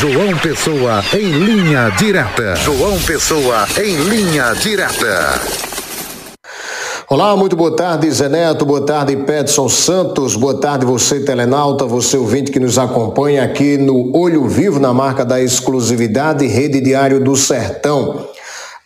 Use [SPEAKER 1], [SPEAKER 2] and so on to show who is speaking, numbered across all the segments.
[SPEAKER 1] João Pessoa em linha direta. João Pessoa em linha direta.
[SPEAKER 2] Olá, muito boa tarde, Zé Neto, boa tarde, Petson Santos, boa tarde você, telenauta, você ouvinte que nos acompanha aqui no Olho Vivo, na marca da exclusividade Rede Diário do Sertão.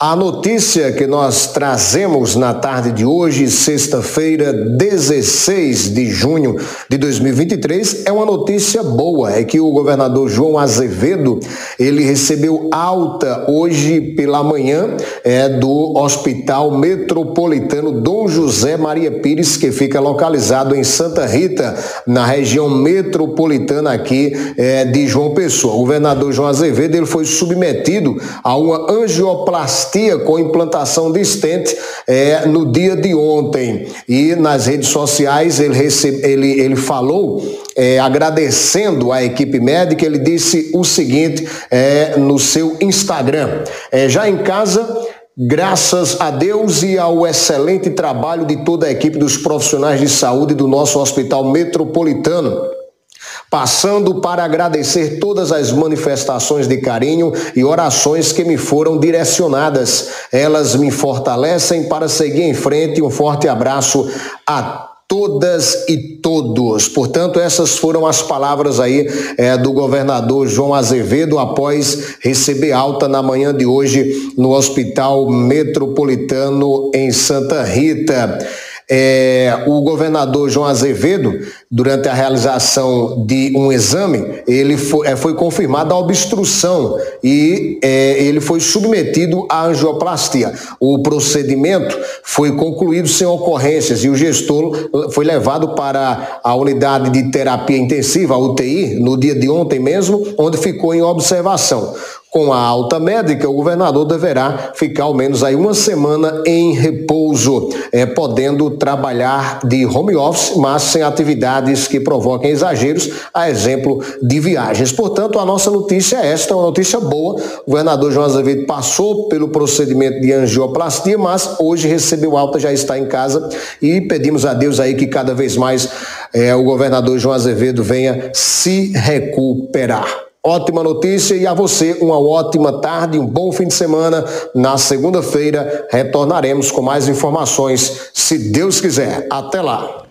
[SPEAKER 2] A notícia que nós trazemos na tarde de hoje, sexta-feira, 16 de junho de 2023, é uma notícia boa. É que o governador João Azevedo, ele recebeu alta hoje pela manhã é, do Hospital Metropolitano Dom José Maria Pires, que fica localizado em Santa Rita, na região metropolitana aqui é, de João Pessoa. O governador João Azevedo, ele foi submetido a uma angioplastia com implantação de estente é, no dia de ontem. E nas redes sociais ele, recebe, ele, ele falou, é, agradecendo a equipe médica, ele disse o seguinte é, no seu Instagram. É, já em casa. Graças a Deus e ao excelente trabalho de toda a equipe dos profissionais de saúde do nosso Hospital Metropolitano passando para agradecer todas as manifestações de carinho e orações que me foram direcionadas. Elas me fortalecem para seguir em frente. Um forte abraço a todas e todos. Portanto, essas foram as palavras aí é, do governador João Azevedo após receber alta na manhã de hoje no Hospital Metropolitano em Santa Rita. É, o governador João Azevedo, durante a realização de um exame, ele foi, é, foi confirmada a obstrução e é, ele foi submetido à angioplastia. O procedimento foi concluído sem ocorrências e o gestor foi levado para a unidade de terapia intensiva, a UTI, no dia de ontem mesmo, onde ficou em observação. Com a alta médica, o governador deverá ficar ao menos aí uma semana em repouso, é, podendo trabalhar de home office, mas sem atividades que provoquem exageros, a exemplo de viagens. Portanto, a nossa notícia é esta, uma notícia boa. O governador João Azevedo passou pelo procedimento de angioplastia, mas hoje recebeu alta, já está em casa e pedimos a Deus aí que cada vez mais é, o governador João Azevedo venha se recuperar. Ótima notícia e a você uma ótima tarde, um bom fim de semana. Na segunda-feira retornaremos com mais informações, se Deus quiser. Até lá.